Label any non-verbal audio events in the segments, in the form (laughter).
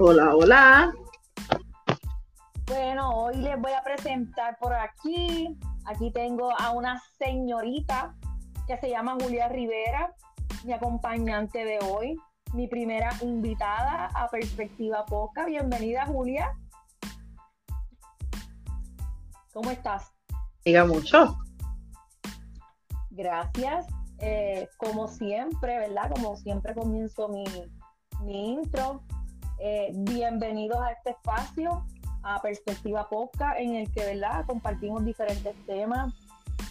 Hola, hola. Bueno, hoy les voy a presentar por aquí. Aquí tengo a una señorita que se llama Julia Rivera, mi acompañante de hoy, mi primera invitada a Perspectiva Poca. Bienvenida, Julia. ¿Cómo estás? Diga mucho. Gracias. Eh, como siempre, ¿verdad? Como siempre comienzo mi, mi intro. Eh, bienvenidos a este espacio, a Perspectiva Posca, en el que, ¿verdad? Compartimos diferentes temas,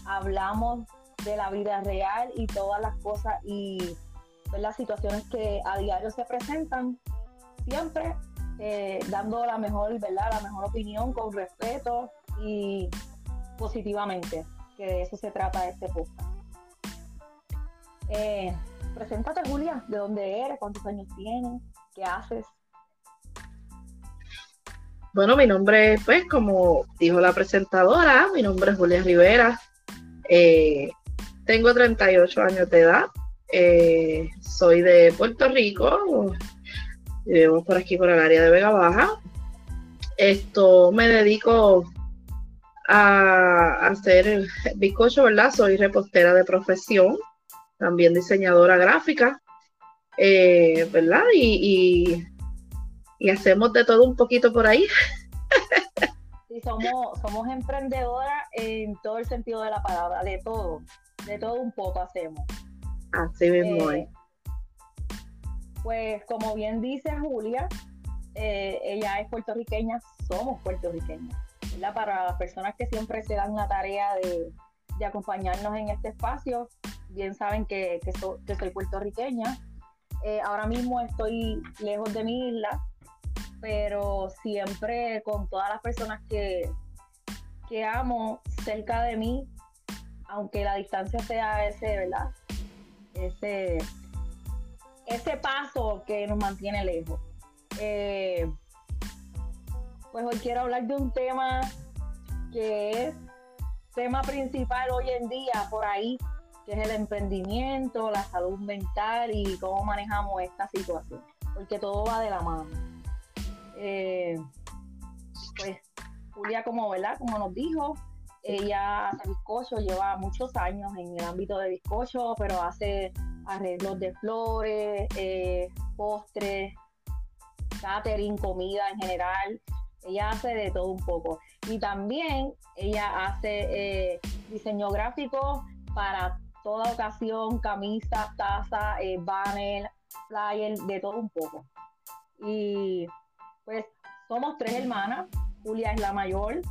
hablamos de la vida real y todas las cosas y las situaciones que a diario se presentan, siempre eh, dando la mejor, ¿verdad? La mejor opinión con respeto y positivamente, que de eso se trata este podcast. Eh, preséntate, Julia, de dónde eres, cuántos años tienes, qué haces. Bueno, mi nombre, pues, como dijo la presentadora, mi nombre es Julia Rivera. Eh, tengo 38 años de edad. Eh, soy de Puerto Rico. Vivimos por aquí, por el área de Vega Baja. Esto me dedico a hacer bizcocho, ¿verdad? Soy repostera de profesión también diseñadora gráfica, eh, ¿verdad? Y, y, hacemos de todo un poquito por ahí. (laughs) Sí, somos, somos emprendedoras en todo el sentido de la palabra, de todo, de todo un poco hacemos. Así mismo eh, Pues como bien dice Julia, eh, ella es puertorriqueña, somos puertorriqueñas. ¿verdad? Para las personas que siempre se dan la tarea de, de acompañarnos en este espacio, bien saben que, que, soy puertorriqueña. Eh, ahora mismo estoy lejos de mi isla, pero siempre con todas las personas que, que amo cerca de mí, aunque la distancia sea ese, ¿verdad? Ese, ese paso que nos mantiene lejos. Eh, pues hoy quiero hablar de un tema que es tema principal hoy en día por ahí que es el emprendimiento, la salud mental y cómo manejamos esta situación, porque todo va de la mano. Eh, pues Julia, como, ¿verdad? como nos dijo, ella hace bizcocho, lleva muchos años en el ámbito de bizcocho, pero hace arreglos de flores, eh, postres, catering, comida en general. Ella hace de todo un poco. Y también ella hace eh, diseño gráfico para toda ocasión, camisa, taza, eh, banner, flyer, de todo un poco. Y pues somos tres hermanas, Julia es la mayor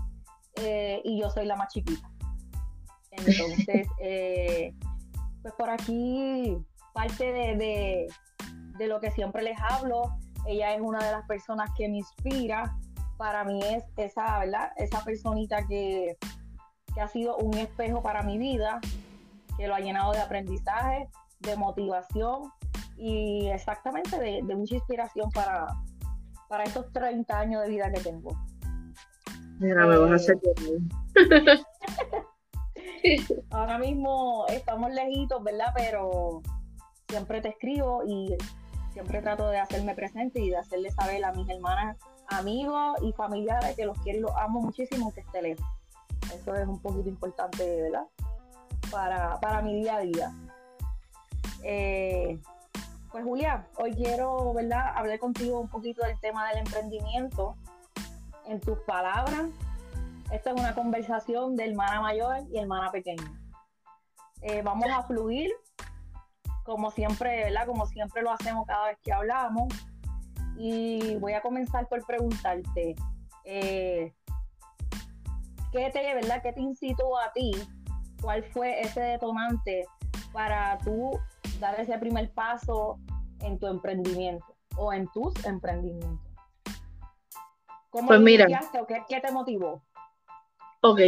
eh, y yo soy la más chiquita. Entonces, (laughs) eh, pues por aquí parte de, de, lo que siempre les hablo, ella es una de las personas que me inspira. Para mí es esa, ¿verdad? Esa personita que, que ha sido un espejo para mi vida, que lo ha llenado de aprendizaje, de motivación y exactamente de, mucha inspiración para, para estos 30 años de vida que tengo. Mira, me vas a eh, hacer (laughs) Ahora mismo estamos lejitos, ¿verdad? Pero siempre te escribo y siempre trato de hacerme presente y de hacerle saber a mis hermanas, amigos y familiares que los quiero y los amo muchísimo que esté lejos. Eso es un poquito importante, ¿verdad? para, para mi día a día. Eh, pues Julia, hoy quiero, ¿verdad?, hablar contigo un poquito del tema del emprendimiento. En tus palabras, esta es una conversación de hermana mayor y hermana pequeña. Eh, vamos a fluir, como siempre, ¿verdad? Como siempre lo hacemos cada vez que hablamos. Y voy a comenzar por preguntarte, eh, ¿qué te, ¿verdad? ¿Qué te incitó a ti ¿Cuál fue ese detonante para tú dar ese primer paso en tu emprendimiento o en tus emprendimientos? ¿Cómo pues mira, o qué, te motivó? Ok,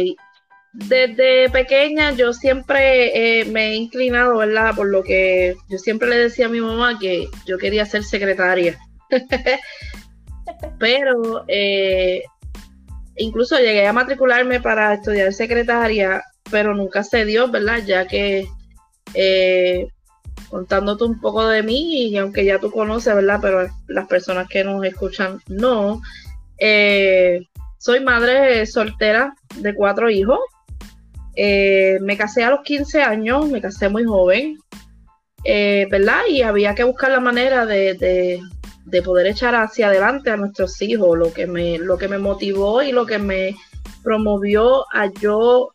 desde pequeña yo siempre eh, me he inclinado, ¿verdad? Por lo que yo siempre le decía a mi mamá que yo quería ser secretaria. (laughs) Pero eh, incluso llegué a matricularme para estudiar secretaria pero nunca se dio, ¿verdad? Ya que eh, contándote un poco de mí y aunque ya tú conoces, ¿verdad? Pero las personas que nos escuchan no. Eh, soy madre soltera de cuatro hijos. Eh, me casé a los 15 años, me casé muy joven, eh, ¿verdad? Y había que buscar la manera de, de, poder echar hacia adelante a nuestros hijos. Lo que, me, lo que me motivó y lo que me promovió a yo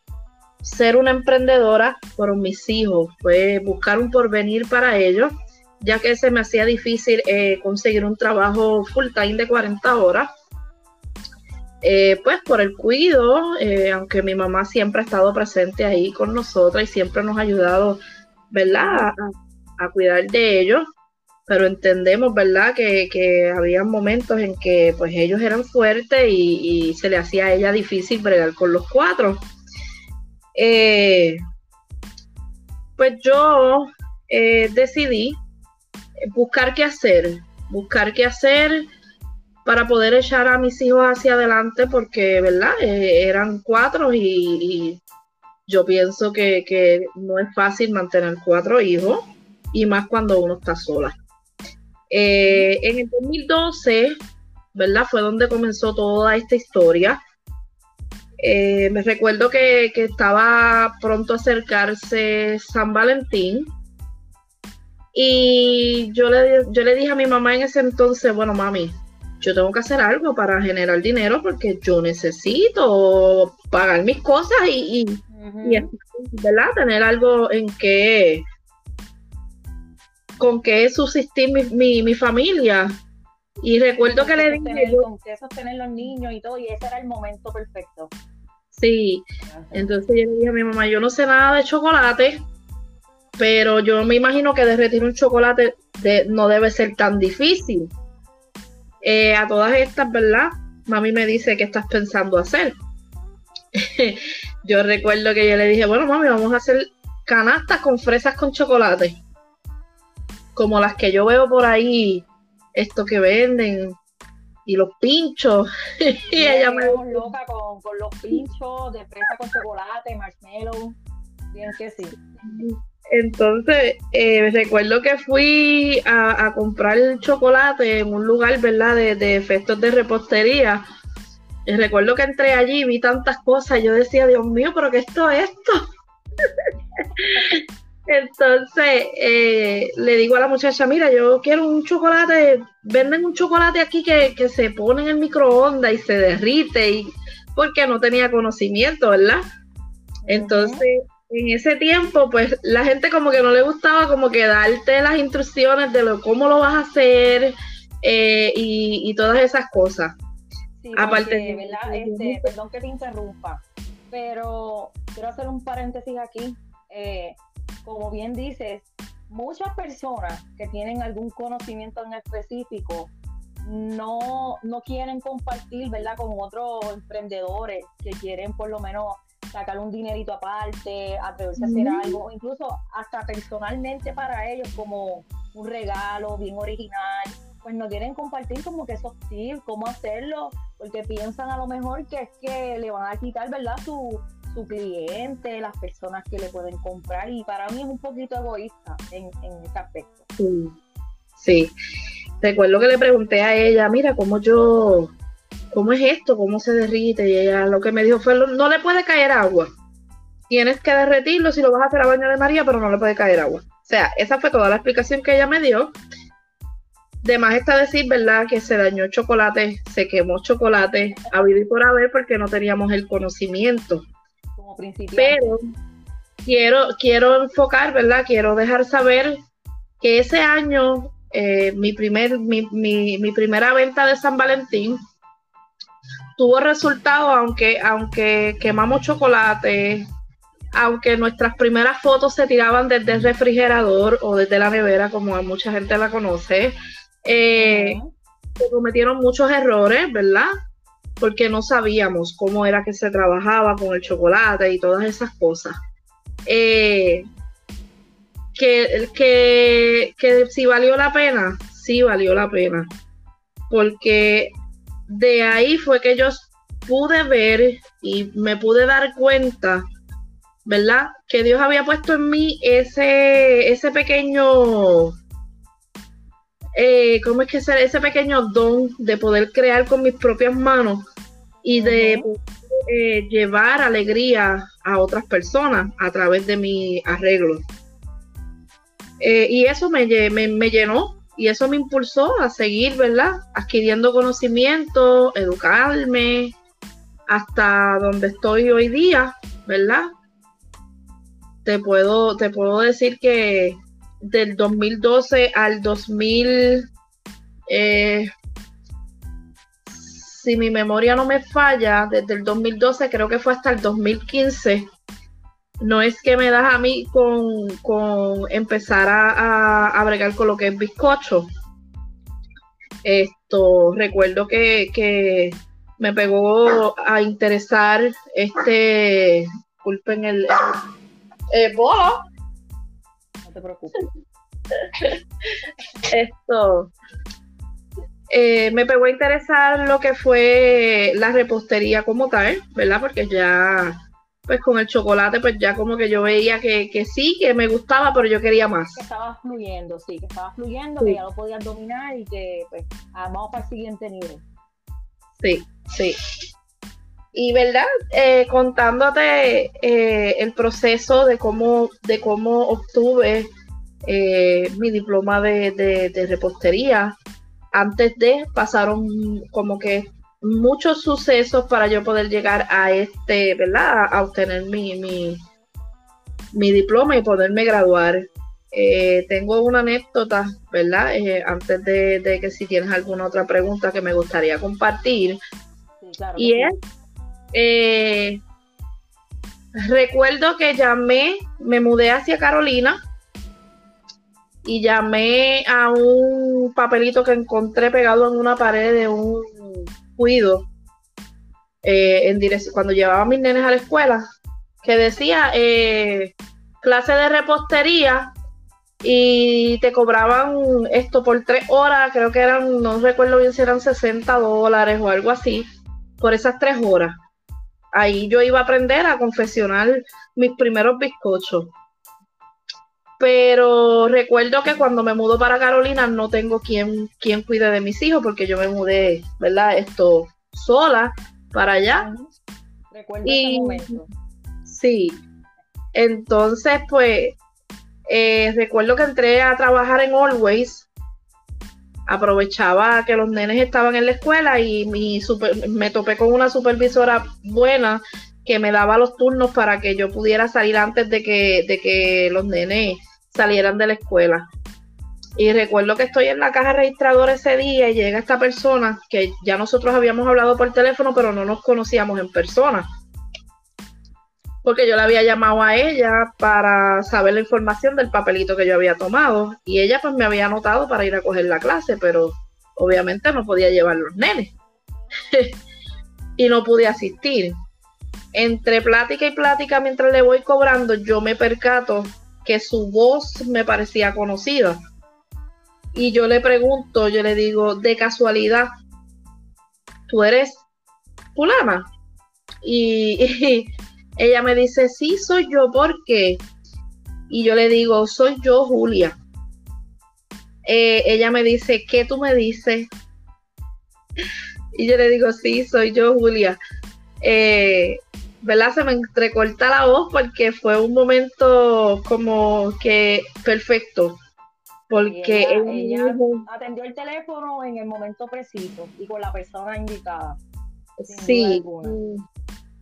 ser una emprendedora por mis hijos, fue buscar un porvenir para ellos, ya que se me hacía difícil eh, conseguir un trabajo full time de 40 horas. Eh, pues por el cuido, eh, aunque mi mamá siempre ha estado presente ahí con nosotras y siempre nos ha ayudado, ¿verdad? A, cuidar de ellos, pero entendemos, ¿verdad? Que, que había momentos en que pues ellos eran fuertes y, y se le hacía a ella difícil bregar con los cuatro. Eh, pues yo eh, decidí buscar qué hacer, buscar qué hacer para poder echar a mis hijos hacia adelante porque, ¿verdad? Eh, eran cuatro y, yo pienso que, no es fácil mantener cuatro hijos y más cuando uno está sola. en el 2012, ¿verdad? Fue donde comenzó toda esta historia. Eh, me recuerdo que, estaba pronto a acercarse San Valentín y yo le, yo le dije a mi mamá en ese entonces, bueno, mami, yo tengo que hacer algo para generar dinero porque yo necesito pagar mis cosas y, ¿verdad? tener algo en que con que subsistir mi, mi, familia. Y recuerdo que le dije... con que sostener los niños y todo, y ese era el momento perfecto. Sí, entonces yo le dije a mi mamá, yo no sé nada de chocolate, pero yo me imagino que derretir un chocolate no debe ser tan difícil. Eh, a todas estas, ¿verdad? Mami me dice, ¿qué estás pensando hacer? (laughs) yo recuerdo que yo le dije, bueno, mami, vamos a hacer canastas con fresas con chocolate. Como las que yo veo por ahí, esto que venden, y los pinchos. (laughs) y ella me loca con, con, los pinchos de fresa con chocolate, marshmallow. Bien que sí. Entonces, eh, recuerdo que fui a, a, comprar chocolate en un lugar, ¿verdad?, de, de efectos de repostería. Y recuerdo que entré allí y vi tantas cosas. Yo decía, Dios mío, pero ¿qué esto es esto? (laughs) (laughs) Entonces eh, le digo a la muchacha, mira, yo quiero un chocolate, venden un chocolate aquí que, se pone en el microondas y se derrite, y porque no tenía conocimiento, ¿verdad? Entonces, en ese tiempo, pues la gente como que no le gustaba como que darte las instrucciones de lo, cómo lo vas a hacer eh, y, todas esas cosas. Sí, Aparte, ¿verdad? Este, perdón que te interrumpa, pero quiero hacer un paréntesis aquí. Eh, como bien dices, muchas personas que tienen algún conocimiento en específico no, no quieren compartir, ¿verdad?, con otros emprendedores que quieren por lo menos sacar un dinerito aparte, atreverse a hacer algo, incluso hasta personalmente para ellos como un regalo bien original, pues no quieren compartir como que esos tips, cómo hacerlo, porque piensan a lo mejor que es que le van a quitar, ¿verdad?, su, su cliente, las personas que le pueden comprar y para mí es un poquito egoísta en, en este aspecto. Sí. recuerdo que le pregunté a ella, mira, ¿cómo yo, cómo es esto? ¿Cómo se derrite? Y ella lo que me dijo fue, no le puede caer agua. Tienes que derretirlo si lo vas a hacer a baño de María, pero no le puede caer agua. O sea, esa fue toda la explicación que ella me dio. De más está decir, ¿verdad? Que se dañó chocolate, se quemó chocolate, a vivir por haber porque no teníamos el conocimiento. Pero quiero, quiero enfocar, ¿verdad? Quiero dejar saber que ese año, eh, mi, primer, mi, mi, primera venta de San Valentín tuvo resultado, aunque, aunque quemamos chocolate, aunque nuestras primeras fotos se tiraban desde el refrigerador o desde la nevera, como mucha gente la conoce, eh, se cometieron muchos errores, ¿verdad? Porque no sabíamos cómo era que se trabajaba con el chocolate y todas esas cosas. Eh, que, que, si valió la pena, sí valió la pena, porque de ahí fue que yo pude ver y me pude dar cuenta ¿verdad? Que Dios había puesto en mí ese, ese pequeño, eh, ¿cómo es que? Ese pequeño don de poder crear con mis propias manos y de eh, llevar alegría a otras personas a través de mi arreglo. Eh, y eso me, me, llenó y eso me impulsó a seguir, ¿verdad? Adquiriendo conocimiento, educarme hasta donde estoy hoy día, ¿verdad? Te puedo, te puedo decir que del 2012 al 2000, eh, si mi memoria no me falla, desde el 2012 creo que fue hasta el 2015, no es que me das a mí con, empezar a, a, bregar con lo que es bizcocho. Esto, recuerdo que, me pegó a interesar este, disculpen el, el, bolo. Te preocupes. (laughs) Esto, eh, me pegó a interesar lo que fue la repostería como tal, ¿verdad? Porque ya pues con el chocolate, pues ya como que yo veía que, sí, que me gustaba, pero yo quería más. Que estaba fluyendo, sí, que estaba fluyendo, que ya lo podías dominar y que pues ah, vamos para el siguiente nivel. Sí, sí. Y verdad, eh, contándote eh, el proceso de cómo, de cómo obtuve eh, mi diploma de, de repostería, antes de pasaron como que muchos sucesos para yo poder llegar a este, ¿verdad? A, obtener mi, mi, mi, diploma y poderme graduar. Tengo una anécdota, ¿verdad? Antes de, que si tienes alguna otra pregunta que me gustaría compartir. y es, eh, recuerdo que llamé, me mudé hacia Carolina y llamé a un papelito que encontré pegado en una pared de un cuido eh, cuando llevaba a mis nenes a la escuela, que decía eh, clase de repostería y te cobraban esto por tres horas, creo que eran, no recuerdo bien si eran 60 dólares o algo así, por esas tres horas. Ahí yo iba a aprender a confeccionar mis primeros bizcochos. Pero recuerdo que cuando me mudo para Carolina no tengo quien, quien cuide de mis hijos porque yo me mudé, ¿verdad? Esto sola para allá. Recuerdo ese momento. Sí. Entonces, pues, eh, recuerdo que entré a trabajar en Always. Aprovechaba que los nenes estaban en la escuela y mi me topé con una supervisora buena que me daba los turnos para que yo pudiera salir antes de que, de que los nenes salieran de la escuela. Y recuerdo que estoy en la caja registradora ese día y llega esta persona que ya nosotros habíamos hablado por teléfono, pero no nos conocíamos en persona. Porque yo le había llamado a ella para saber la información del papelito que yo había tomado. Y ella pues me había anotado para ir a coger la clase, pero obviamente no podía llevar los nenes. (laughs) y no pude asistir. Entre plática y plática, mientras le voy cobrando, yo me percato que su voz me parecía conocida. Y yo le pregunto, yo le digo, de casualidad, ¿tú eres fulana? Y, (laughs) ella me dice, sí, soy yo, ¿por qué? Y yo le digo, soy yo, Julia. Eh, ella me dice, ¿qué tú me dices? (laughs) Y yo le digo, sí, soy yo, Julia. Eh, ¿verdad? Se me entrecorta la voz porque fue un momento como que perfecto. Porque ella, atendió el teléfono en el momento preciso y con la persona indicada. Sí.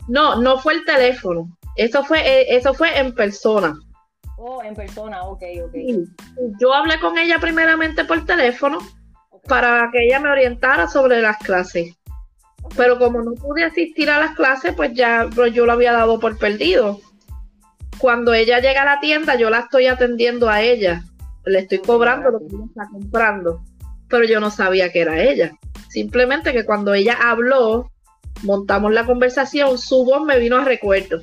No, no fue el teléfono. Eso fue, eh, eso fue en persona. Oh, en persona, ok, ok. Yo hablé con ella primeramente por teléfono para que ella me orientara sobre las clases. Pero como no pude asistir a las clases, pues ya pues yo lo había dado por perdido. Cuando ella llega a la tienda, yo la estoy atendiendo a ella. Le estoy cobrando lo que ella está comprando. Pero yo no sabía que era ella. Simplemente que cuando ella habló, montamos la conversación, su voz me vino a recuerdo.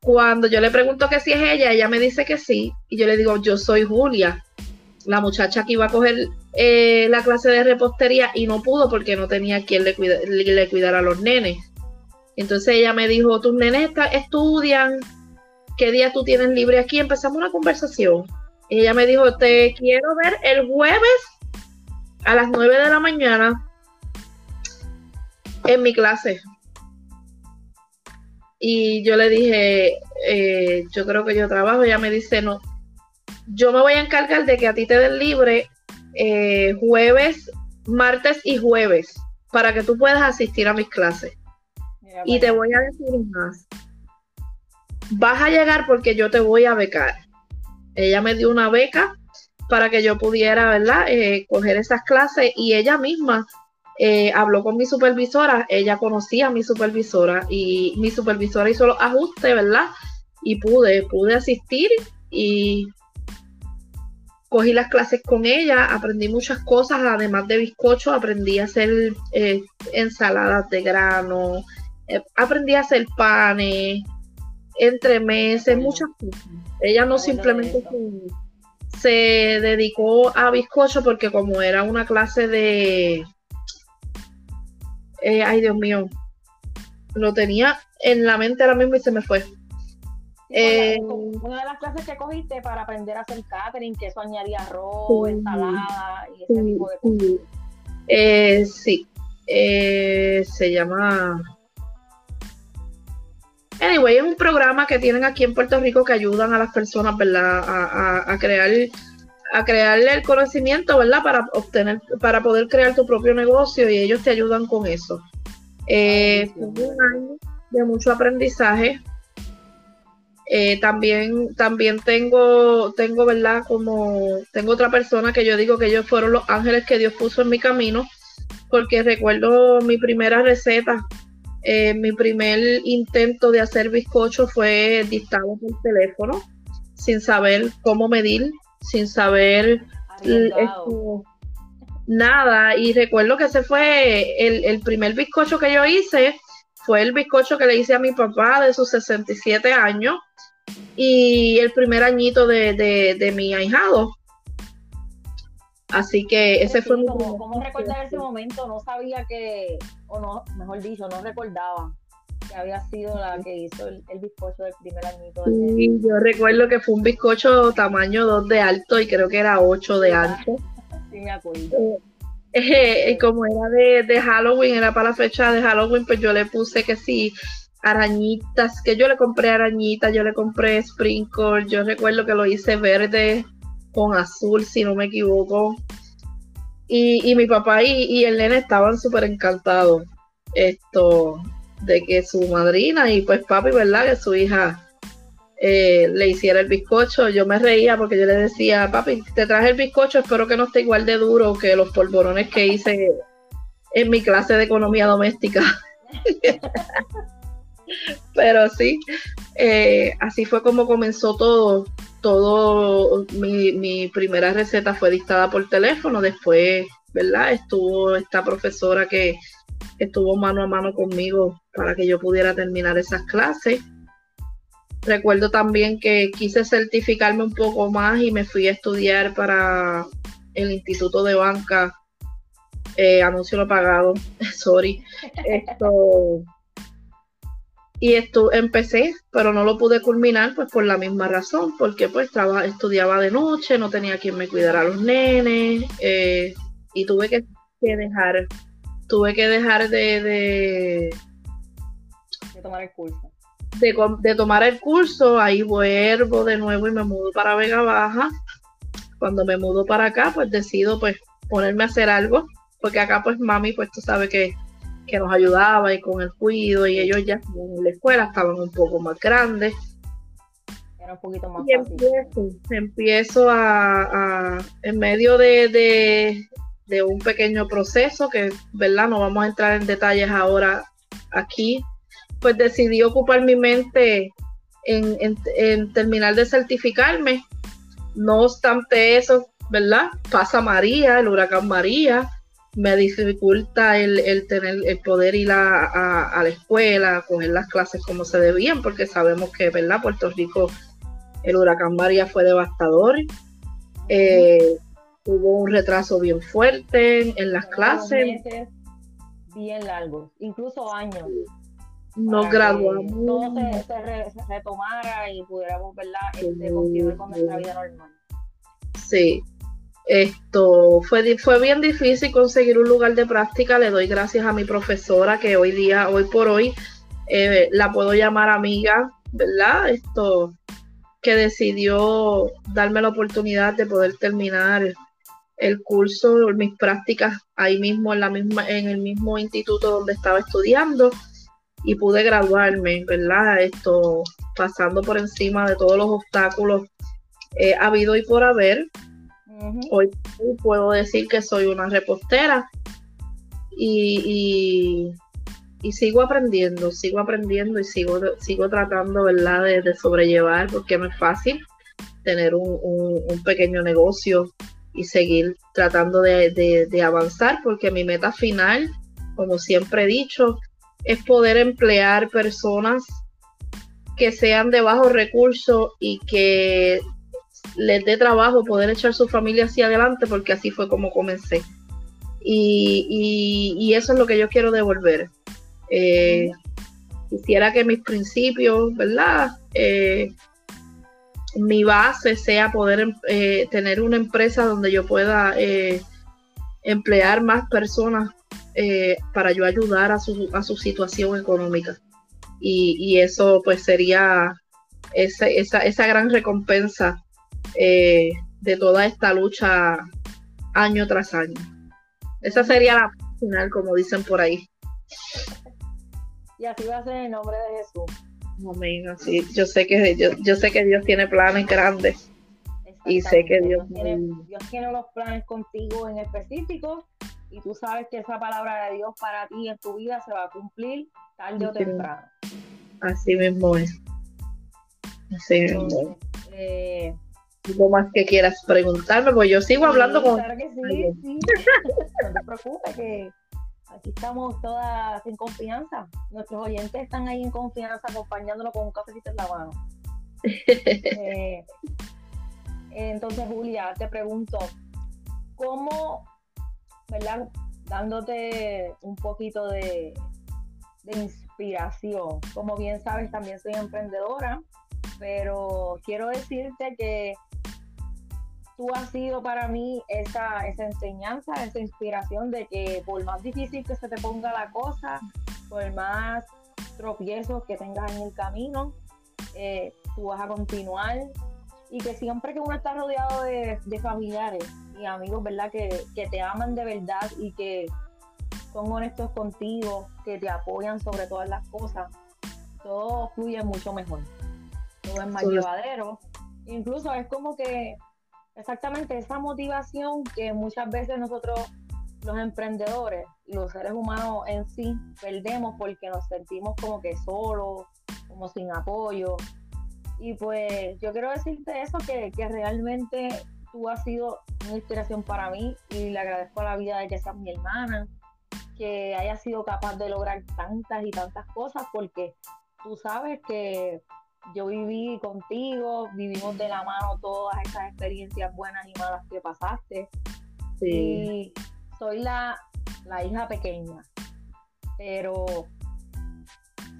Cuando yo le pregunto que si es ella, ella me dice que sí. Y yo le digo, yo soy Julia la muchacha que iba a coger eh, la clase de repostería y no pudo porque no tenía quien le, le cuidara a los nenes. Entonces ella me dijo, tus nenes estudian, ¿qué día tú tienes libre aquí? Empezamos una conversación. Ella me dijo, te quiero ver el jueves a las 9 de la mañana en mi clase. Y yo le dije, eh, yo creo que yo trabajo. Ella me dice, no, yo me voy a encargar de que a ti te den libre eh, jueves, martes y jueves para que tú puedas asistir a mis clases. y te voy a decir más. Vas a llegar porque yo te voy a becar. Ella me dio una beca para que yo pudiera, ¿verdad?, eh, coger esas clases y ella misma eh, habló con mi supervisora, ella conocía a mi supervisora y mi supervisora hizo los ajustes, ¿verdad? Y pude, pude asistir y cogí las clases con ella, aprendí muchas cosas, además de bizcocho, aprendí a hacer eh, ensaladas de grano, aprendí a hacer panes, entremeses, muchas cosas. Ella no simplemente se, dedicó a bizcocho porque como era una clase de... Eh, ay, Dios mío. Lo tenía en la mente ahora mismo y se me fue. Eh, una de las clases que cogiste para aprender a hacer catering, que eso añadía arroz, ensalada y ese tipo de cosas. Eh, sí, se llama Anyway, es un programa que tienen aquí en Puerto Rico que ayudan a las personas, ¿verdad? A, crear a crearle el conocimiento, ¿verdad? Para obtener, para poder crear tu propio negocio y ellos te ayudan con eso. Eh, un año de mucho aprendizaje. Eh, también, también tengo, tengo, ¿verdad? Como tengo otra persona que yo digo que ellos fueron los ángeles que Dios puso en mi camino, porque recuerdo mi primera receta eh, mi primer intento de hacer bizcocho fue dictado por teléfono, sin saber cómo medir, sin saber nada. Y recuerdo que ese fue el, primer bizcocho que yo hice, fue el bizcocho que le hice a mi papá de sus 67 años y el primer añito de, de mi ahijado. Así que ese fue mi... ¿Cómo, recordar ese momento? No sabía que, o no, mejor dicho, no recordaba que había sido la que hizo el, bizcocho del primer añito. Sí, yo recuerdo que fue un bizcocho tamaño 2 de alto y creo que era 8 de ancho. sí, me acuerdo. Eh, eh, como era de, de, Halloween, era para la fecha de Halloween, pues yo le puse que sí, arañitas, que yo le compré arañitas, yo le compré sprinkles, yo recuerdo que lo hice verde, con azul, si no me equivoco. Y, mi papá y, el nene estaban súper encantados esto de que su madrina y pues papi, ¿verdad? Que su hija eh, le hiciera el bizcocho. Yo me reía porque yo le decía, papi, te traje el bizcocho, espero que no esté igual de duro que los polvorones que hice en mi clase de economía doméstica. (laughs) Pero sí, eh, así fue como comenzó todo todo mi, primera receta fue dictada por teléfono, después, ¿verdad? Estuvo esta profesora que estuvo mano a mano conmigo para que yo pudiera terminar esas clases. Recuerdo también que quise certificarme un poco más y me fui a estudiar para el Instituto de Banca, eh, anuncio no pagado, (laughs) sorry, esto y esto empecé, pero no lo pude culminar pues por la misma razón, porque pues estudiaba de noche, no tenía quien me cuidara a los nenes eh, y tuve que, dejar, tuve que dejar de, de, tomar el curso. De, tomar el curso, ahí vuelvo de nuevo y me mudo para Vega Baja. Cuando me mudo para acá, pues decido pues ponerme a hacer algo, porque acá pues mami pues tú sabes que que nos ayudaba y con el cuido y ellos ya en la escuela estaban un poco más grandes. Era un poquito más y Empiezo, empiezo a, en medio de, un pequeño proceso que, ¿verdad? No vamos a entrar en detalles ahora aquí, pues decidí ocupar mi mente en, en terminar de certificarme. No obstante eso, ¿verdad? Pasa María, el huracán María, me dificulta el, tener el poder ir a, la escuela, coger las clases como se debían, porque sabemos que, ¿verdad? Puerto Rico, el huracán María fue devastador. Eh, hubo un retraso bien fuerte en, las clases. bien largos, incluso años. nos graduamos. Todo se, retomara y pudiéramos, ¿verdad? Este, continuar con nuestra vida normal. Sí. Esto fue, fue bien difícil conseguir un lugar de práctica. Le doy gracias a mi profesora que hoy día, hoy por hoy, eh, la puedo llamar amiga, ¿verdad? Esto que decidió darme la oportunidad de poder terminar el curso, mis prácticas ahí mismo en la misma, en el mismo instituto donde estaba estudiando y pude graduarme, ¿verdad? Esto pasando por encima de todos los obstáculos eh, habido y por haber. Hoy puedo decir que soy una repostera y, y, sigo aprendiendo, sigo aprendiendo y sigo, sigo tratando, ¿verdad?, de, sobrellevar porque no es fácil tener un, un, pequeño negocio y seguir tratando de, de avanzar porque mi meta final, como siempre he dicho, es poder emplear personas que sean de bajos recursos y que les dé trabajo poder echar su familia hacia adelante, porque así fue como comencé. Y, eso es lo que yo quiero devolver. Eh, quisiera que mis principios, ¿verdad? Eh, mi base sea poder eh, tener una empresa donde yo pueda emplear más personas para yo ayudar a su, a su situación económica. Y, eso pues sería esa, esa, esa gran recompensa eh, de toda esta lucha año tras año. Esa sería la final, como dicen por ahí. Y así va a ser en nombre de Jesús. Amén, sí. Yo sé que yo, yo sé que Dios tiene planes grandes. Y sé que Dios, tiene, Dios tiene los planes contigo en específico y tú sabes que esa palabra de Dios para ti en tu vida se va a cumplir tarde o temprano. Así mismo es. Así mismo. Eh, algo más que quieras preguntarme, pues yo sigo hablando con. Claro que sí, sí. (laughs) no te preocupes, que aquí estamos todas en confianza. Nuestros oyentes están ahí en confianza, acompañándonos con un cafecito en la mano. (laughs) Eh, entonces, Julia, te pregunto, ¿cómo, verdad, dándote un poquito de, de inspiración? Como bien sabes, también soy emprendedora, pero quiero decirte que tú has sido para mí esa, esa enseñanza, esa inspiración de que por más difícil que se te ponga la cosa, por más tropiezos que tengas en el camino, eh, tú vas a continuar y que siempre que uno está rodeado de, familiares y amigos, ¿verdad? Que, que, te aman de verdad y que son honestos contigo, que te apoyan sobre todas las cosas, todo fluye mucho mejor, todo es más llevadero. Incluso es como que Exactamente, esa motivación que muchas veces nosotros, los emprendedores los seres humanos en sí, perdemos porque nos sentimos como que solos, como sin apoyo. Y pues yo quiero decirte eso, que, que realmente tú has sido una inspiración para mí y le agradezco la vida de que seas mi hermana, que haya sido capaz de lograr tantas y tantas cosas, porque tú sabes que yo viví contigo, vivimos de la mano todas esas experiencias buenas y malas que pasaste. Sí. Y soy la, hija pequeña, pero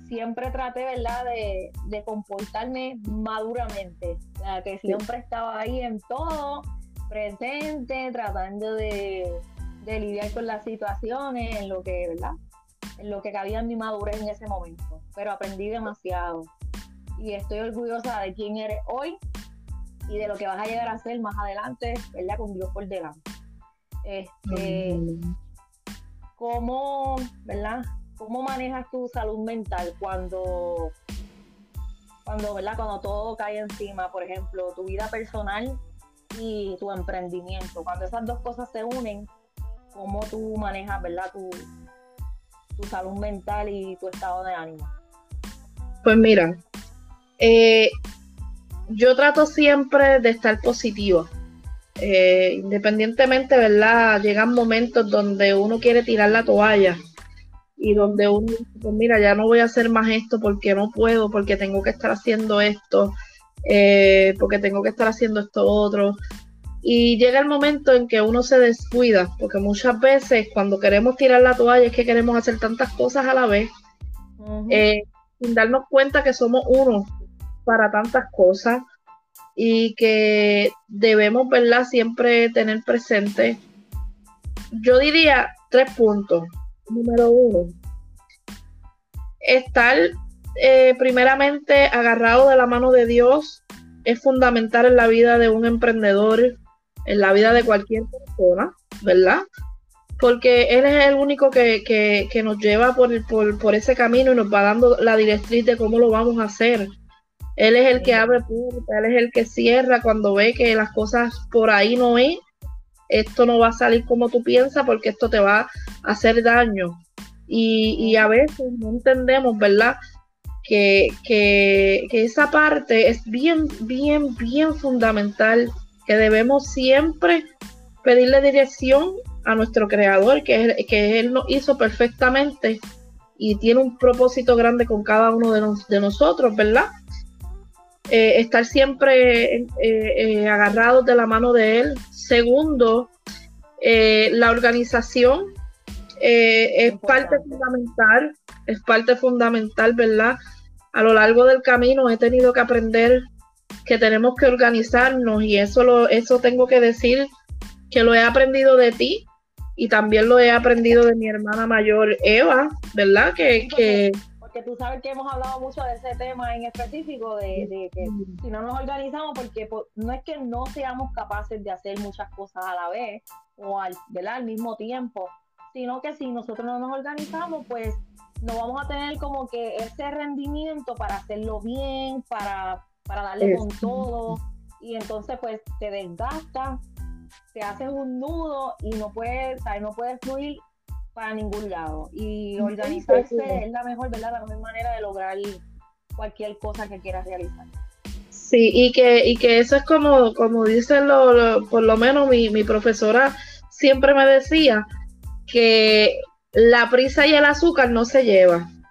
siempre traté, ¿verdad?, de, de comportarme maduramente. O sea, que siempre estaba ahí en todo, presente, tratando de, de lidiar con las situaciones, en lo que, ¿verdad? En lo que cabía en mi madurez en ese momento. Pero aprendí demasiado y estoy orgullosa de quién eres hoy y de lo que vas a llegar a ser más adelante, ¿verdad? Con Dios por delante. Este, ¿Cómo, ¿verdad? ¿Cómo manejas tu salud mental cuando, cuando, ¿verdad? Cuando todo cae encima, por ejemplo, tu vida personal y tu emprendimiento? Cuando esas dos cosas se unen, ¿cómo tú manejas, ¿verdad? Tu, tu salud mental y tu estado de ánimo. Pues mira, eh, yo trato siempre de estar positiva. Eh, independientemente, ¿verdad? Llegan momentos donde uno quiere tirar la toalla y donde uno dice, pues mira, ya no voy a hacer más esto porque no puedo, porque tengo que estar haciendo esto, eh, porque tengo que estar haciendo esto otro. Y llega el momento en que uno se descuida, porque muchas veces cuando queremos tirar la toalla es que queremos hacer tantas cosas a la vez eh, sin darnos cuenta que somos uno para tantas cosas y que debemos, ¿verdad? Siempre tener presente. Yo diría tres puntos. Número uno, estar eh, primeramente agarrado de la mano de Dios es fundamental en la vida de un emprendedor, en la vida de cualquier persona, ¿verdad? Porque Él es el único que, nos lleva por, por, por, ese camino y nos va dando la directriz de cómo lo vamos a hacer. Él es el que abre puertas, Él es el que cierra cuando ve que las cosas por ahí no es. Esto no va a salir como tú piensas porque esto te va a hacer daño. Y, y a veces no entendemos, ¿verdad? Que, que, que, esa parte es bien, bien, bien fundamental, que debemos siempre pedirle dirección a nuestro creador, que, es, que Él nos hizo perfectamente y tiene un propósito grande con cada uno de, de nosotros, ¿verdad? Eh, estar siempre eh, eh, agarrados de la mano de Él. Segundo, la organización es parte fundamental, es parte fundamental, ¿verdad? A lo largo del camino he tenido que aprender que tenemos que organizarnos y eso lo, eso tengo que decir que lo he aprendido de ti y también lo he aprendido de mi hermana mayor Eva, ¿verdad? Que, que que tú sabes que hemos hablado mucho de ese tema en específico, de, que si no nos organizamos, porque no es que no seamos capaces de hacer muchas cosas a la vez o al, al mismo tiempo, sino que si nosotros no nos organizamos, pues no vamos a tener como que ese rendimiento para hacerlo bien, para, para darle con todo, y entonces pues te desgasta, te haces un nudo y no puedes, ¿sabes? no puedes fluir para ningún lado. Y organizarse es la mejor, ¿verdad? La mejor manera de lograr cualquier cosa que quieras realizar. Sí, y que, y que eso es como, como dicen lo, por lo menos mi, mi profesora siempre me decía que la prisa y el azúcar no se llevan.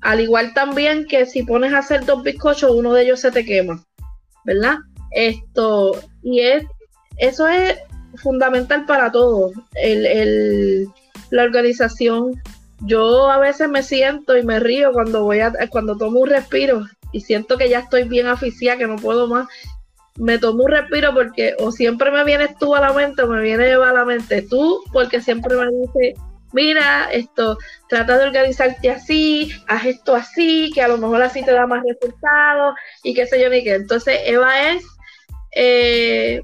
Al igual también que si pones a hacer dos bizcochos, uno de ellos se te quema, ¿verdad? Esto, y es, eso es fundamental para todos, el, la organización. Yo a veces me siento y me río cuando voy a, cuando tomo un respiro y siento que ya estoy bien aficiada, que no puedo más. Me tomo un respiro porque o siempre me vienes tú a la mente o me viene Eva a la mente tú, porque siempre me dice, mira, esto, trata de organizarte así, haz esto así, que a lo mejor así te da más resultados y qué sé yo ni qué. Entonces Eva es eh,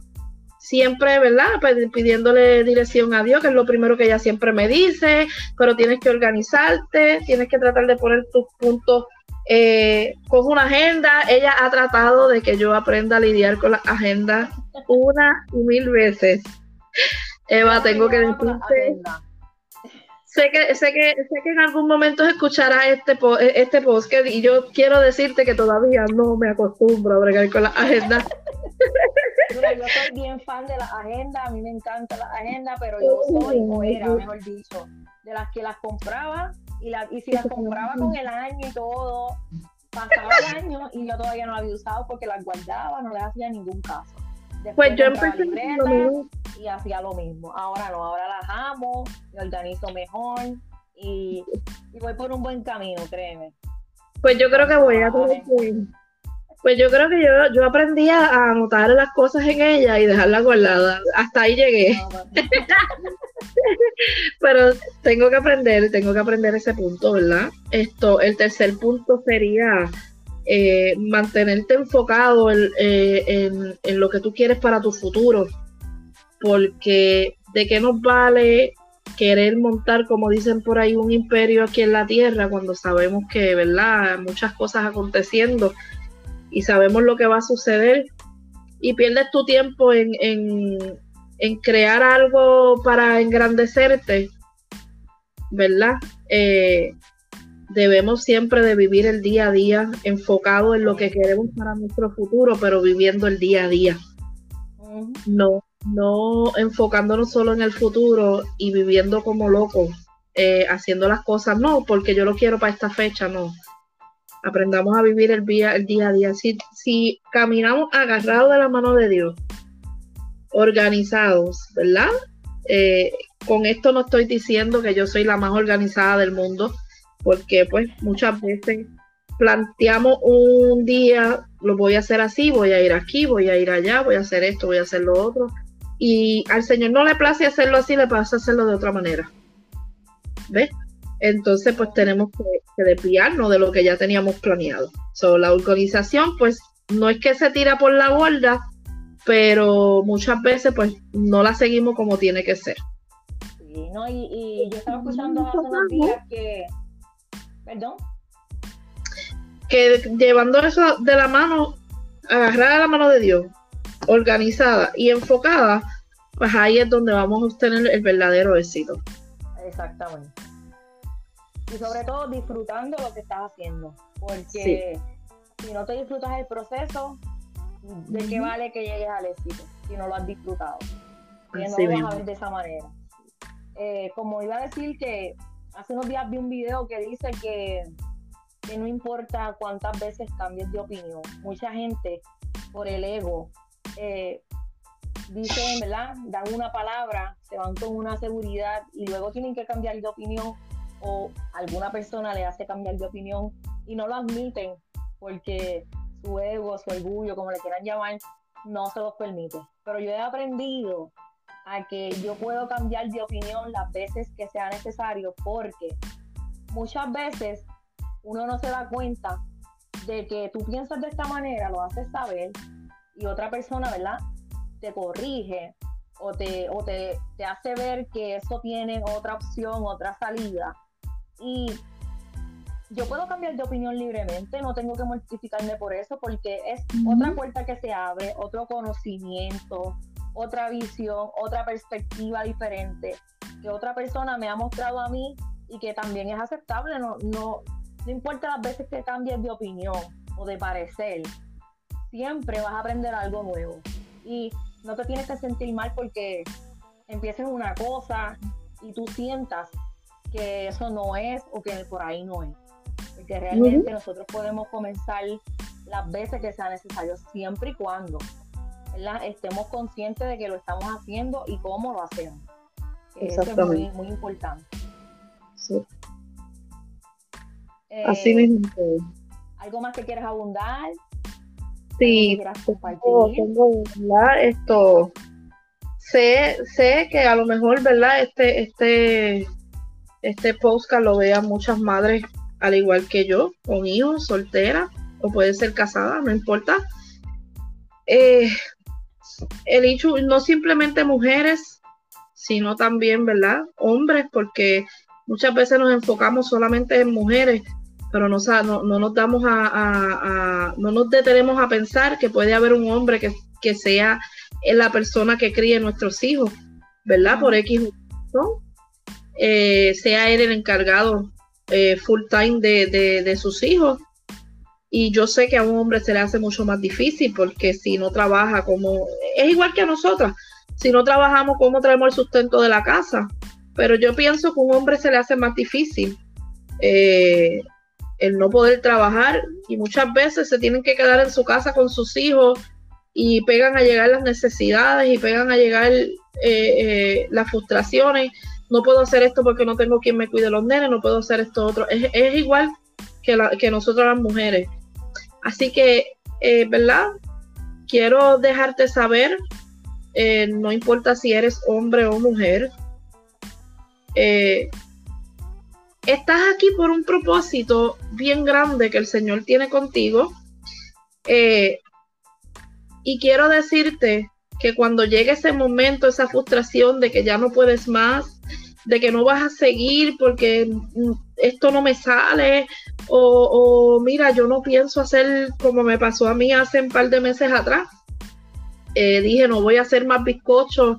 siempre, ¿verdad? Pidiéndole dirección a Dios, que es lo primero que ella siempre me dice, pero tienes que organizarte, tienes que tratar de poner tus puntos eh, con una agenda. Ella ha tratado de que yo aprenda a lidiar con las agendas una y mil veces. Eva, tengo que decirte. Sé que, sé, que, sé que en algún momento escucharás este, este podcast y yo quiero decirte que todavía no me acostumbro a bregar con las agendas. (laughs) yo soy bien fan de la agenda, a mí me encanta la agenda, pero yo soy, o era, mejor dicho, de las que las compraba y, la, y si las compraba con el año y todo, pasaba el año y yo todavía no la había usado porque las guardaba, no le hacía ningún caso. pues yo empecé y hacía lo mismo. Ahora no, ahora las amo, me organizo mejor y, y voy por un buen camino, créeme. Pues yo creo que voy a tener que pues yo creo que yo, yo aprendí a anotar las cosas en ella y dejarlas guardadas. Hasta ahí llegué. (laughs) Pero tengo que aprender, tengo que aprender ese punto, ¿verdad? Esto, el tercer punto sería eh, mantenerte enfocado eh, en, en lo que tú quieres para tu futuro. Porque de qué nos vale querer montar, como dicen por ahí, un imperio aquí en la tierra cuando sabemos que, ¿verdad? Muchas cosas aconteciendo y sabemos lo que va a suceder y pierdes tu tiempo en, crear algo para engrandecerte, ¿verdad? Eh, debemos siempre de vivir el día a día enfocado en lo que queremos para nuestro futuro, pero viviendo el día a día. No, no enfocándonos solo en el futuro y viviendo como locos, eh, haciendo las cosas, no, porque yo lo quiero para esta fecha, no aprendamos a vivir el día, a día. Si, si caminamos agarrados de la mano de Dios, organizados, ¿verdad? Eh, con esto no estoy diciendo que yo soy la más organizada del mundo, porque pues muchas veces planteamos un día, lo voy a hacer así, voy a ir aquí, voy a ir allá, voy a hacer esto, voy a hacer lo otro, y al Señor no le place hacerlo así, le pasa hacerlo de otra manera. ¿Ves? Entonces, pues tenemos que, que, desviarnos de lo que ya teníamos planeado. So, la organización, pues, no es que se tira por la borda, pero muchas veces, pues, no la seguimos como tiene que ser. Sí, no, y, y yo estaba escuchando hace unos días que, perdón, que llevando eso de la mano, agarrada de la mano de Dios, organizada y enfocada, pues ahí es donde vamos a obtener el verdadero éxito. Exactamente. Y sobre todo disfrutando lo que estás haciendo, porque si no te disfrutas el proceso, ¿de qué vale que llegues al éxito si no lo has disfrutado? Y no lo vas a ver de esa manera. Eh, como iba a decir que hace unos días vi un video que dice que, que no importa cuántas veces cambies de opinión, mucha gente por el ego eh, dicen, ¿verdad? Dan una palabra, se van con una seguridad y luego tienen que cambiar de opinión o alguna persona le hace cambiar de opinión y no lo admiten porque su ego, su orgullo, como le quieran llamar, no se los permite. Pero yo he aprendido a que yo puedo cambiar de opinión las veces que sea necesario porque muchas veces uno no se da cuenta de que tú piensas de esta manera, lo haces saber y otra persona, ¿verdad? Te corrige o te, o te, te hace ver que eso tiene otra opción, otra salida. Y yo puedo cambiar de opinión libremente, no tengo que mortificarme por eso, porque es otra puerta que se abre, otro conocimiento, otra visión, otra perspectiva diferente, que otra persona me ha mostrado a mí y que también es aceptable, no, no, no importa las veces que cambies de opinión o de parecer, siempre vas a aprender algo nuevo. Y no te tienes que sentir mal porque empieces una cosa y tú sientas que eso no es o que por ahí no es. Porque realmente nosotros podemos comenzar las veces que sea necesario, siempre y cuando estemos conscientes de que lo estamos haciendo y cómo lo hacemos. Eso es muy, muy importante. Sí. Así eh, mismo. ¿Algo más que quieras abundar? Sí, tengo, Esto, sé, sé que a lo mejor, ¿verdad? Este, este, este podcast lo vean muchas madres al igual que yo, con hijos, solteras, o puede ser casada, no importa. Eh, el hecho, no simplemente mujeres, sino también, ¿verdad? Hombres, porque muchas veces nos enfocamos solamente en mujeres pero no, no, no nos damos a, no nos detenemos a pensar que puede haber un hombre que, sea la persona que críe nuestros hijos, ¿verdad? Por X ¿no? Eh, sea él el encargado eh, full time de, de, sus hijos. Y yo sé que a un hombre se le hace mucho más difícil porque si no trabaja como, es igual que a nosotras, si no trabajamos, ¿cómo traemos el sustento de la casa? Pero yo pienso que a un hombre se le hace más difícil. Eh, el no poder trabajar y muchas veces se tienen que quedar en su casa con sus hijos y pegan a llegar las necesidades y pegan a llegar eh, las frustraciones. No puedo hacer esto porque no tengo quien me cuide los nenes, no puedo hacer esto otro. Es, igual que, la, que nosotros las mujeres. Así que, eh, ¿verdad? Quiero dejarte saber, no importa si eres hombre o mujer, estás aquí por un propósito bien grande que el Señor tiene contigo. Eh, y quiero decirte que cuando llegue ese momento, esa frustración de que ya no puedes más, de que no vas a seguir porque mm, esto no me sale, o, mira, yo no pienso hacer como me pasó a mí hace un par de meses atrás. Eh, dije, no voy a hacer más bizcochos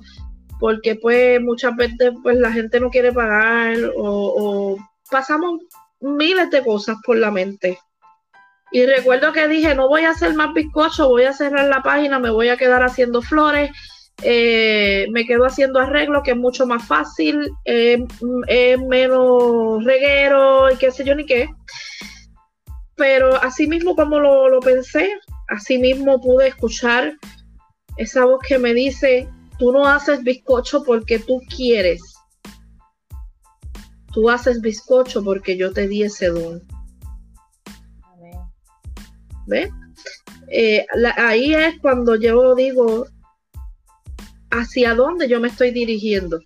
porque pues muchas veces pues la gente no quiere pagar o pasamos miles de cosas por la mente. Y recuerdo que dije, no voy a hacer más bizcocho, voy a cerrar la página, me voy a quedar haciendo flores, eh, me quedo haciendo arreglo, que es mucho más fácil, es menos reguero y qué sé yo ni qué. Pero así mismo como lo, lo pensé, así mismo pude escuchar esa voz que me dice, tú no haces bizcocho porque tú quieres, tú haces bizcocho porque yo te di ese don. ¿Ves? Eh, ahí es cuando yo digo hacia dónde yo me estoy dirigiendo.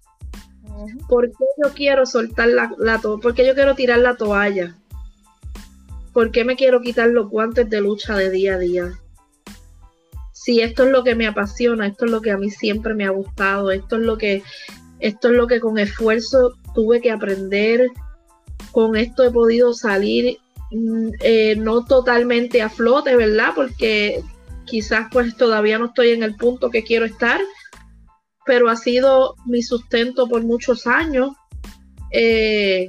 ¿Por qué yo quiero soltar la, la toalla? ¿Por qué yo quiero tirar la toalla? ¿Por qué me quiero quitar los guantes de lucha de día a día? Si esto es lo que me apasiona, esto es lo que a mí siempre me ha gustado, esto es lo que, esto es lo que con esfuerzo tuve que aprender, con esto he podido salir eh, no totalmente a flote, ¿verdad? Porque quizás pues todavía no estoy en el punto que quiero estar, pero ha sido mi sustento por muchos años. Eh,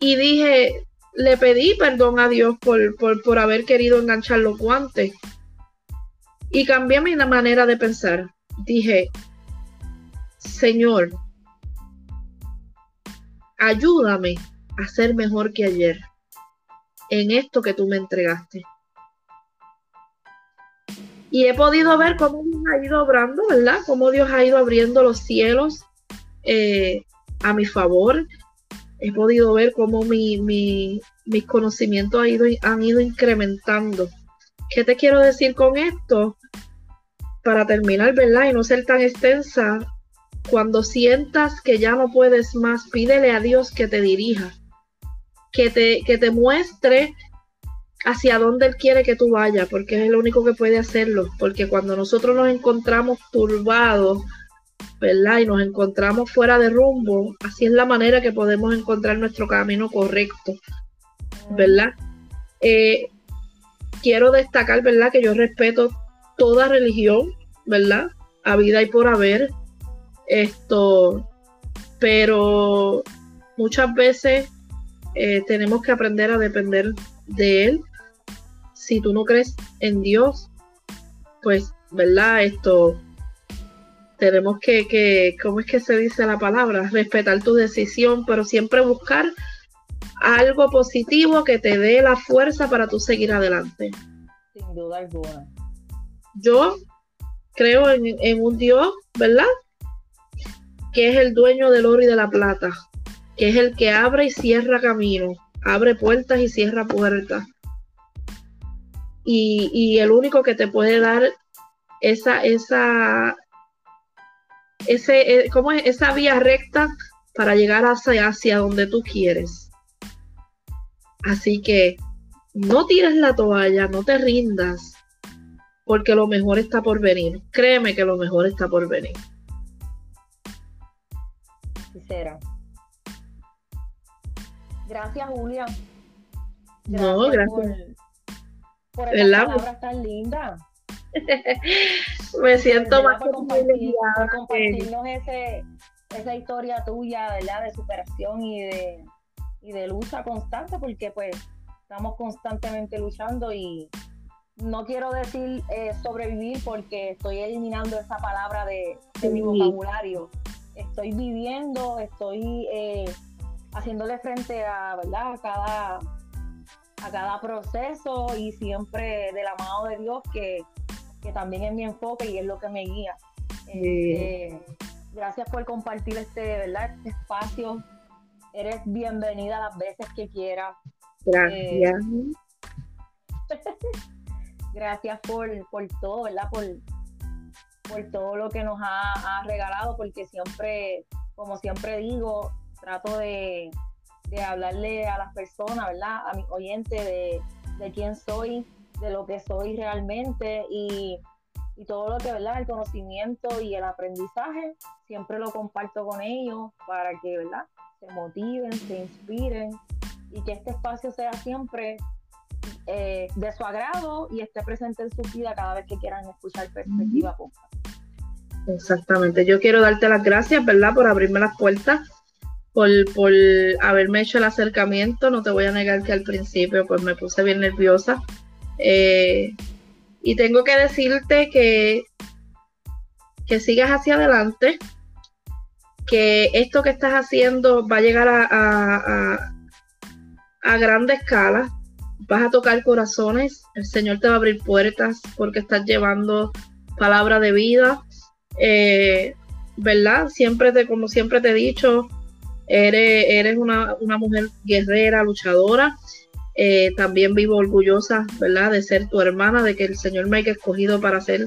y dije, le pedí perdón a Dios por, por, haber querido enganchar los guantes. Y cambié mi manera de pensar. Dije, Señor, ayúdame a ser mejor que ayer en esto que tú me entregaste. Y he podido ver cómo Dios ha ido obrando, ¿verdad? Cómo Dios ha ido abriendo los cielos eh, a mi favor. He podido ver cómo mi, mis conocimientos ido, han ido incrementando. ¿Qué te quiero decir con esto? Para terminar, ¿verdad? Y no ser tan extensa, cuando sientas que ya no puedes más, pídele a Dios que te dirija, que te, que te muestre hacia dónde Él quiere que tú vayas, porque es el único que puede hacerlo, porque cuando nosotros nos encontramos turbados, ¿verdad? Y nos encontramos fuera de rumbo, así es la manera que podemos encontrar nuestro camino correcto, ¿verdad? Eh, quiero destacar, ¿verdad? Que yo respeto toda religión, ¿verdad? A vida y por haber, esto, pero muchas veces eh, tenemos que aprender a depender de Él si tú no crees en Dios, pues, ¿verdad? Esto, tenemos que, que, ¿cómo es que se dice la palabra? Respetar tu decisión, pero siempre buscar algo positivo que te dé la fuerza para tú seguir adelante. Sin duda alguna. Yo creo en, en un Dios, ¿verdad? Que es el dueño del oro y de la plata, que es el que abre y cierra camino, abre puertas y cierra puertas y, el único que te puede dar esa, esa, ese, eh, ¿cómo es? esa vía recta para llegar hacia, hacia donde tú quieres. Así que no tires la toalla, no te rindas, porque lo mejor está por venir. Créeme que lo mejor está por venir. Gracias, Julia. no, gracias por esa palabra tan linda. (laughs) Me siento más por, compartirnos ese, esa historia tuya, ¿verdad? De superación y de, y de lucha constante, porque pues estamos constantemente luchando y no quiero decir eh, sobrevivir porque estoy eliminando esa palabra de, mi vocabulario. Estoy viviendo, estoy eh, haciéndole frente a, ¿verdad? a cada a cada proceso y siempre de la mano de Dios, que, también es mi enfoque y es lo que me guía. Este, gracias por compartir este, ¿verdad? este espacio. Eres bienvenida las veces que quieras. Gracias. Eh, (laughs) gracias por, todo, ¿verdad? Por, por todo lo que nos ha, ha regalado, porque siempre, como siempre digo, trato de, de hablarle a las personas, ¿verdad? A mi oyente de, quién soy, de lo que soy realmente y, todo lo que, ¿verdad? El conocimiento y el aprendizaje, siempre lo comparto con ellos para que, ¿verdad? Se motiven, se inspiren y que este espacio sea siempre eh, de su agrado y esté presente en su vida cada vez que quieran escuchar Perspectiva Exactamente. Yo quiero darte las gracias, ¿verdad? Por abrirme las puertas por, por haberme hecho el acercamiento. No te voy a negar que al principio pues me puse bien nerviosa. Eh, y tengo que decirte que, que sigas hacia adelante, que esto que estás haciendo va a llegar a, a, a, grande escala, vas a tocar corazones, el Señor te va a abrir puertas porque estás llevando palabra de vida. Eh, ¿verdad? Siempre te, como siempre te he dicho, eres, eres una, mujer guerrera, luchadora. Eh, también vivo orgullosa, ¿verdad? De ser tu hermana, de que el Señor me haya escogido para ser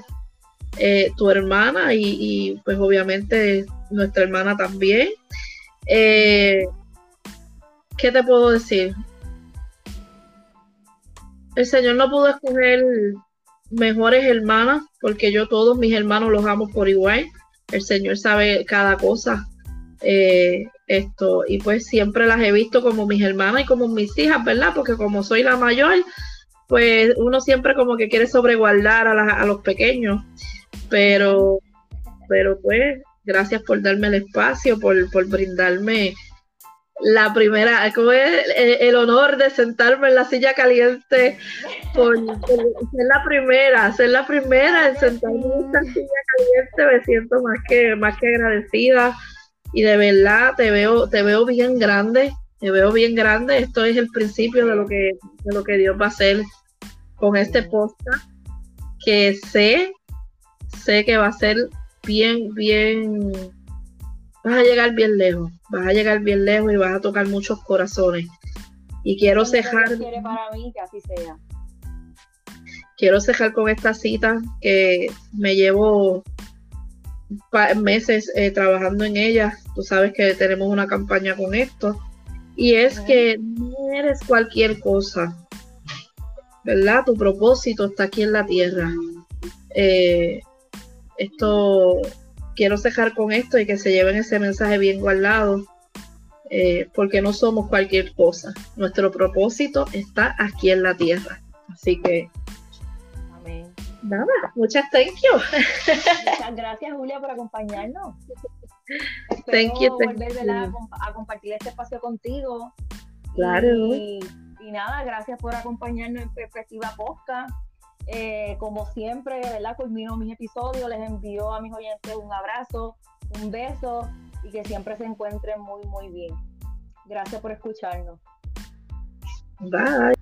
eh, tu hermana y, pues obviamente nuestra hermana también. Eh, ¿Qué te puedo decir? El Señor no pudo escoger mejores hermanas, porque yo todos mis hermanos los amo por igual. El Señor sabe cada cosa. Eh, esto, y pues siempre las he visto como mis hermanas y como mis hijas, ¿verdad? Porque como soy la mayor, pues uno siempre como que quiere sobreguardar a, a los pequeños. Pero, pero pues, gracias por darme el espacio, por, por brindarme la primera, como es el, honor de sentarme en la silla caliente, por, ser la primera, ser la primera en sentarme en esta silla caliente, me siento más que, más que agradecida y de verdad te veo, te veo bien grande, te veo bien grande, esto es el principio de lo que, de lo que Dios va a hacer con este podcast, que sé, sé que va a ser bien, bien vas a llegar bien lejos, vas a llegar bien lejos y vas a tocar muchos corazones. Y quiero cejar. para mí que así sea. Quiero cejar con esta cita que me llevo meses eh, trabajando en ella. Tú sabes que tenemos una campaña con esto. Y es que no eres cualquier cosa. ¿Verdad? Tu propósito está aquí en la tierra. Eh, esto quiero cejar con esto y que se lleven ese mensaje bien guardado, eh, porque no somos cualquier cosa. Nuestro propósito está aquí en la tierra. Así que. Nada, muchas thank you. Muchas gracias, Julia, por acompañarnos. thank you, volver A, compartir este espacio contigo. Claro. Y, y nada, gracias por acompañarnos en Perspectiva Posca. Eh, como siempre, ¿verdad? Culmino mis episodios, les envío a mis oyentes un abrazo, un beso y que siempre se encuentren muy, muy bien. Gracias por escucharnos. Bye.